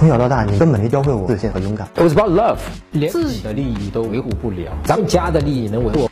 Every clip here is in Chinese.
从小到大，你根本没教会我自信和勇敢。It was about love，连自己的利益都维护不了，咱们家的利益能维护？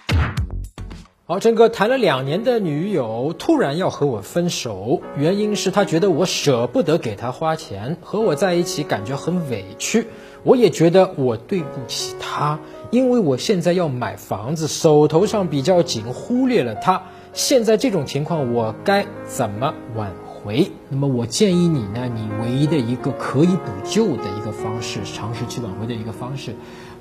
好，陈哥谈了两年的女友突然要和我分手，原因是他觉得我舍不得给他花钱，和我在一起感觉很委屈。我也觉得我对不起他，因为我现在要买房子，手头上比较紧，忽略了他。现在这种情况，我该怎么挽回？那么我建议你呢，你唯一的一个可以补救的一个方式，尝试去挽回的一个方式，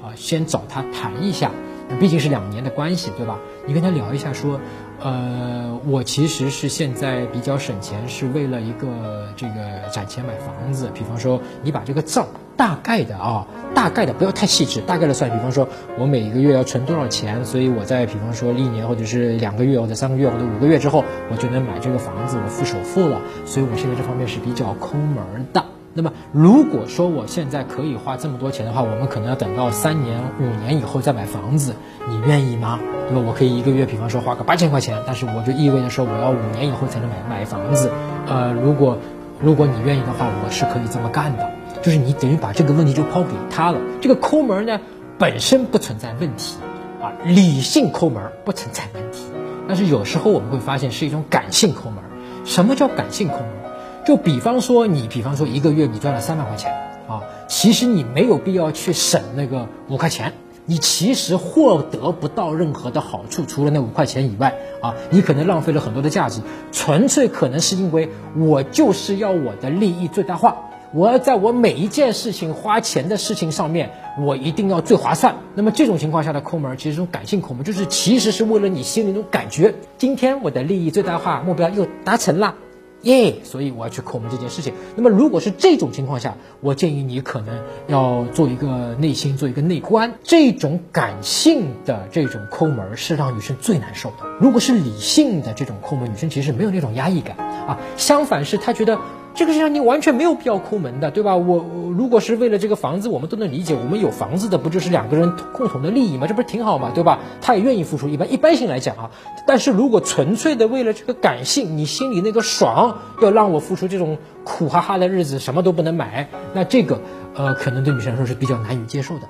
啊，先找他谈一下。毕竟是两年的关系，对吧？你跟他聊一下，说，呃，我其实是现在比较省钱，是为了一个这个攒钱买房子。比方说，你把这个账大概的啊，大概的不要太细致，大概的算。比方说，我每一个月要存多少钱，所以我在比方说一年或者是两个月或者三个月或者五个月之后，我就能买这个房子，我付首付了。所以我现在这方面是比较抠门的。那么，如果说我现在可以花这么多钱的话，我们可能要等到三年、五年以后再买房子，你愿意吗？对吧？我可以一个月，比方说花个八千块钱，但是我就意味着说我要五年以后才能买买房子。呃，如果如果你愿意的话，我是可以这么干的。就是你等于把这个问题就抛给他了。这个抠门呢，本身不存在问题啊，理性抠门不存在问题。但是有时候我们会发现是一种感性抠门。什么叫感性抠门？就比方说，你比方说一个月你赚了三万块钱啊，其实你没有必要去省那个五块钱，你其实获得不到任何的好处，除了那五块钱以外啊，你可能浪费了很多的价值，纯粹可能是因为我就是要我的利益最大化，我要在我每一件事情花钱的事情上面，我一定要最划算。那么这种情况下的抠门，其实这种感性抠门，就是其实是为了你心里那种感觉，今天我的利益最大化目标又达成了。耶，所以我要去抠门这件事情。那么，如果是这种情况下，我建议你可能要做一个内心，做一个内观。这种感性的这种抠门是让女生最难受的。如果是理性的这种抠门，女生其实没有那种压抑感啊。相反是她觉得。这个世界上你完全没有必要抠门的，对吧？我如果是为了这个房子，我们都能理解。我们有房子的不就是两个人共同的利益吗？这不是挺好吗？对吧？他也愿意付出。一般一般性来讲啊，但是如果纯粹的为了这个感性，你心里那个爽，要让我付出这种苦哈哈的日子，什么都不能买，那这个呃，可能对女生来说是比较难以接受的。